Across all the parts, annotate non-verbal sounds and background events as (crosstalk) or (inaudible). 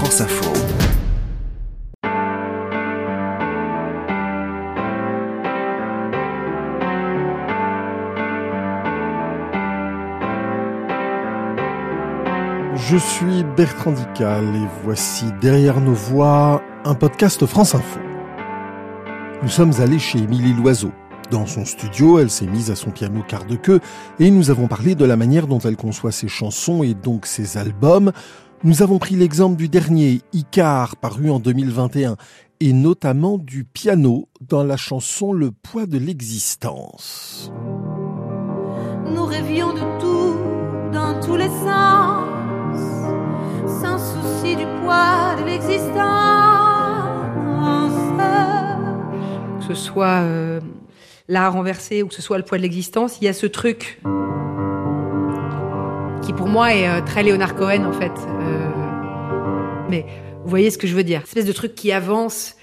France Info. Je suis Bertrand Dical et voici Derrière nos voix, un podcast France Info. Nous sommes allés chez Émilie Loiseau. Dans son studio, elle s'est mise à son piano quart de queue et nous avons parlé de la manière dont elle conçoit ses chansons et donc ses albums. Nous avons pris l'exemple du dernier, Icar, paru en 2021, et notamment du piano dans la chanson Le poids de l'existence. Nous rêvions de tout dans tous les sens sans souci du poids de l'existence. Que ce soit euh, l'art renversé ou que ce soit le poids de l'existence, il y a ce truc qui pour moi est euh, très Léonard Cohen en fait. Euh, mais vous voyez ce que je veux dire Espèce de truc qui avance,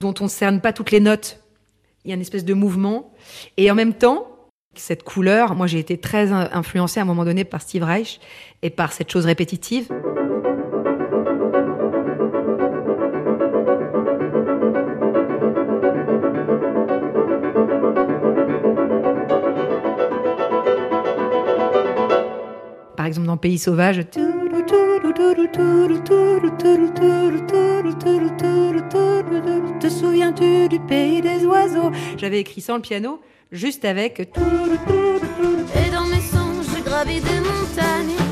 dont on ne cerne pas toutes les notes. Il y a une espèce de mouvement. Et en même temps, cette couleur, moi j'ai été très influencée à un moment donné par Steve Reich et par cette chose répétitive. Exemple, dans Pays sauvage. Te souviens-tu du pays des oiseaux? J'avais écrit sans le piano, juste avec. Et dans mes songes, je gravis des montagnes.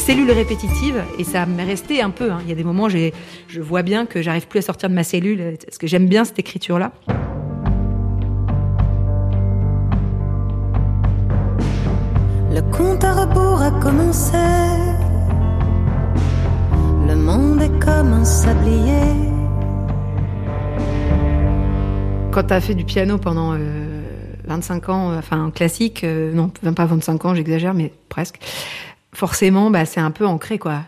Cellules répétitives, et ça m'est resté un peu. hein. Il y a des moments, j'ai, je vois bien que j'arrive plus à sortir de ma cellule, parce que j'aime bien cette écriture-là. Le compte à rebours a commencé. Le monde est comme un sablier. Quand tu as fait du piano pendant euh, 25 ans, euh, enfin en classique, euh, non, même pas 25 ans, j'exagère, mais presque, forcément, bah, c'est un peu ancré, quoi.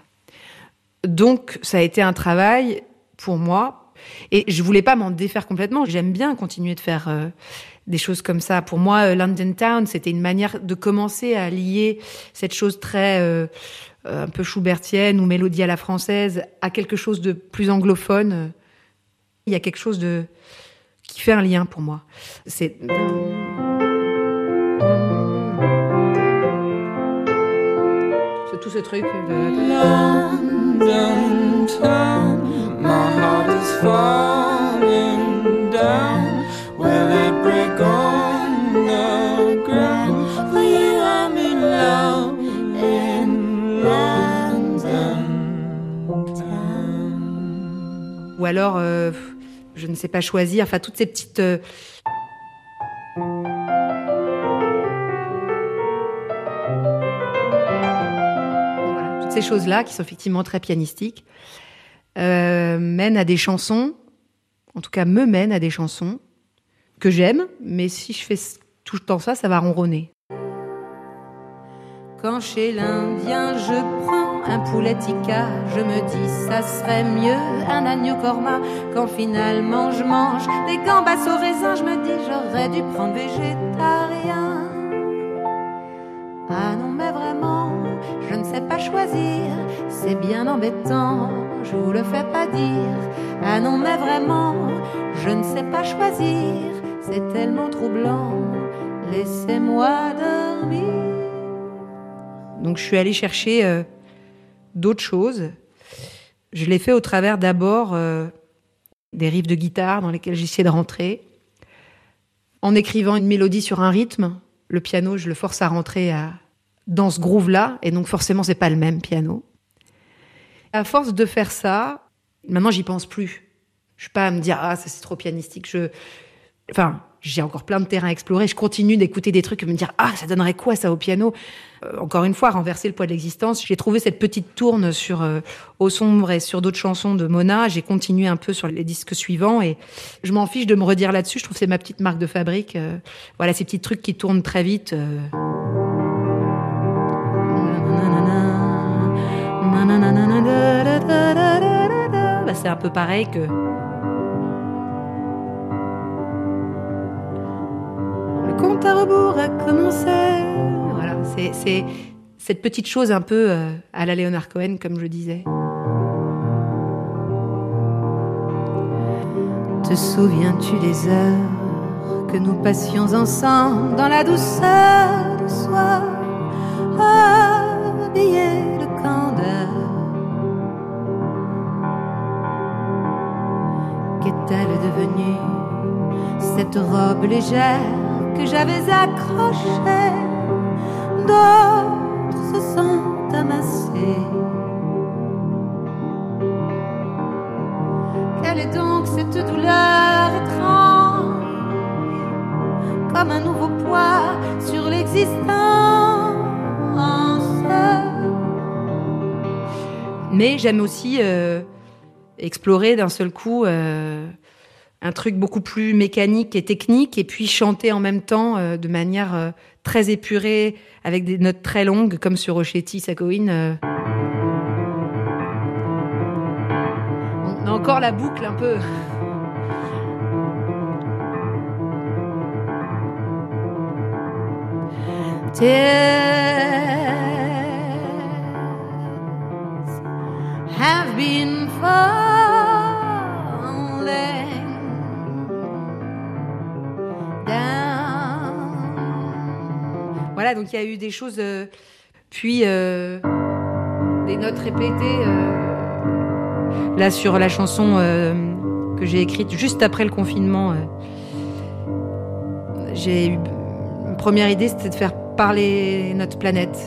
Donc, ça a été un travail pour moi, et je voulais pas m'en défaire complètement. J'aime bien continuer de faire euh, des choses comme ça. Pour moi, euh, London Town, c'était une manière de commencer à lier cette chose très euh, un peu schubertienne ou mélodie à la française à quelque chose de plus anglophone. Il y a quelque chose de qui fait un lien pour moi. C'est ce truc. de- London town, my heart is falling down. Will it break on the ground? For you, I'm in love in London town. Ou alors, euh, je ne sais pas choisir. Enfin, toutes ces petites. euh, ces choses-là, qui sont effectivement très pianistiques, euh, mènent à des chansons, en tout cas me mènent à des chansons que j'aime, mais si je fais tout le temps ça, ça va ronronner. Quand chez l'Indien je prends un poulet tikka, je me dis ça serait mieux un agneau korma. Quand finalement je mange des gambas au raisin, je me dis j'aurais dû prendre végétarien. C'est bien embêtant, je vous le fais pas dire. Ah non mais vraiment, je ne sais pas choisir, c'est tellement troublant, laissez-moi dormir. Donc je suis allée chercher euh, d'autres choses. Je l'ai fait au travers d'abord euh, des riffs de guitare dans lesquels j'essayais de rentrer. En écrivant une mélodie sur un rythme, le piano, je le force à rentrer à, dans ce groove-là, et donc forcément, c'est pas le même piano. À force de faire ça, maintenant, j'y pense plus. Je suis pas à me dire, ah, ça c'est trop pianistique. Je, enfin, j'ai encore plein de terrain à explorer. Je continue d'écouter des trucs et me dire, ah, ça donnerait quoi ça au piano? Euh, Encore une fois, renverser le poids de l'existence. J'ai trouvé cette petite tourne sur euh, Au sombre et sur d'autres chansons de Mona. J'ai continué un peu sur les disques suivants et je m'en fiche de me redire là-dessus. Je trouve que c'est ma petite marque de fabrique. Euh, voilà, ces petits trucs qui tournent très vite. C'est un peu pareil que compte à rebours a commencé. Voilà, c'est- cette petite chose un peu à la Leonard Cohen, comme je disais. Te souviens-tu des heures que nous passions ensemble dans la douceur du soir, habillés Qu'est-elle devenue cette robe légère que j'avais accrochée? D'autres se sont amassés. Quelle est donc cette douleur étrange Comme un nouveau poids sur l'existence? Mais j'aime aussi euh, explorer d'un seul coup euh, un truc beaucoup plus mécanique et technique, et puis chanter en même temps euh, de manière euh, très épurée, avec des notes très longues, comme sur Rochetti, Sakowin. On a encore la boucle un peu. Have been Donc il y a eu des choses, euh, puis euh, des notes répétées. euh, là, sur la chanson que j'ai écrite juste après le confinement, j'ai eu une première idée, c'était de faire parler notre planète,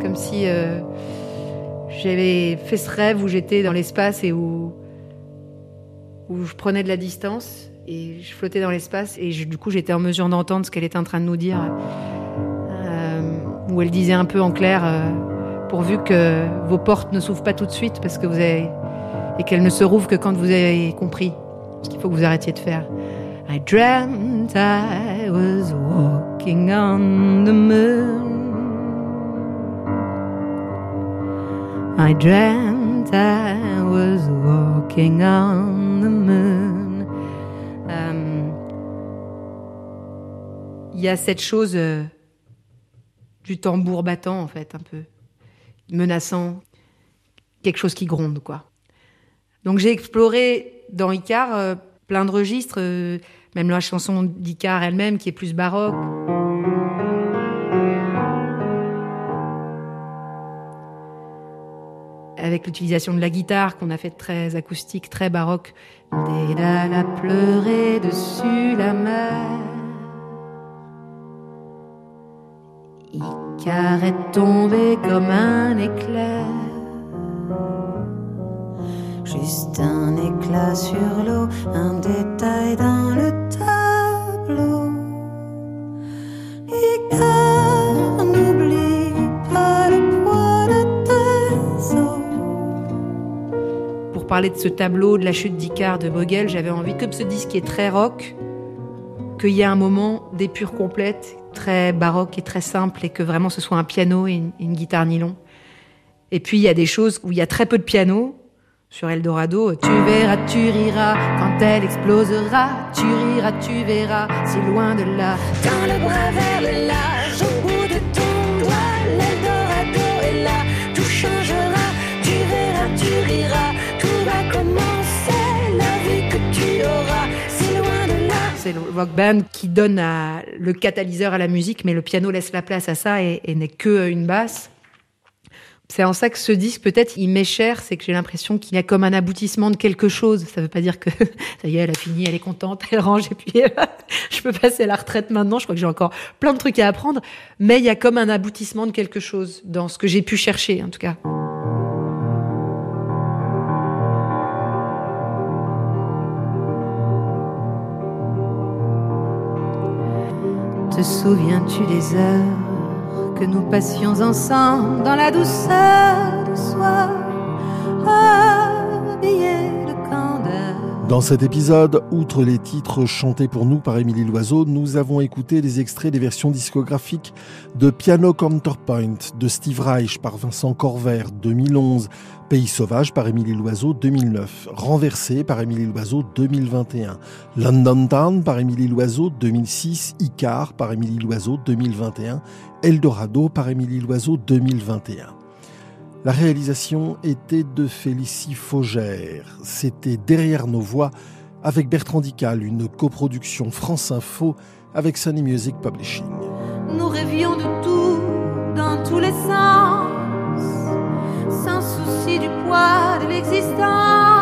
comme si j'avais fait ce rêve où j'étais dans l'espace et où je prenais de la distance et je flottais dans l'espace et du coup j'étais en mesure d'entendre ce qu'elle était en train de nous dire. Où elle disait un peu en clair, euh, pourvu que vos portes ne s'ouvrent pas tout de suite parce que vous avez et qu'elles ne se rouvrent que quand vous avez compris ce qu'il faut que vous arrêtiez de faire. I dreamt I was walking on the moon. I dreamt I was walking on the moon. Euh, Il y a cette chose euh, du tambour battant, en fait, un peu menaçant, quelque chose qui gronde, quoi. Donc j'ai exploré dans Icar euh, plein de registres, euh, même la chanson d'Icar elle-même qui est plus baroque. Avec l'utilisation de la guitare qu'on a fait très acoustique, très baroque. Dédale a pleuré dessus la mer. Icar est tombé comme un éclair. Juste un éclat sur l'eau, un détail dans le tableau. Icar, n'oublie pas le poids de tes os. Pour parler de ce tableau de la chute d'Icar de Bruegel, j'avais envie, comme ce disque est très rock, qu'il y ait un moment d'épure complète, très baroque et très simple, et que vraiment ce soit un piano et une, une guitare nylon. Et puis il y a des choses où il y a très peu de piano. Sur Eldorado, tu verras, tu riras, quand elle explosera, tu riras, tu verras, si loin de là. Dans le bras vers le large, rock band qui donne le catalyseur à la musique, mais le piano laisse la place à ça et, n'est que une basse. C'est en ça que ce disque, peut-être, il m'est cher, c'est que j'ai l'impression qu'il y a comme un aboutissement de quelque chose. Ça veut pas dire que (laughs) ça y est, elle a fini, elle est contente, elle range et puis (laughs) je peux passer à la retraite maintenant. Je crois que j'ai encore plein de trucs à apprendre, mais il y a comme un aboutissement de quelque chose dans ce que j'ai pu chercher, en tout cas. Te souviens-tu des heures que nous passions ensemble dans la douceur du soir, candeur Dans cet épisode, outre les titres chantés pour nous par Émilie Loiseau, nous avons écouté des extraits des versions discographiques de Piano Counterpoint de Steve Reich par Vincent Corvert 2011, Pays sauvage par Émilie Loiseau 2009, Renversé par Émilie Loiseau 2021, London Town par Émilie Loiseau 2006, Icar par Émilie Loiseau 2021, Eldorado par Émilie Loiseau 2021. La réalisation était de Félicie Faugère. C'était Derrière nos voix avec Bertrand Dical, une coproduction France Info avec Sony Music Publishing. Nous rêvions de tout dans tous les sens, sans souci du poids de l'existence.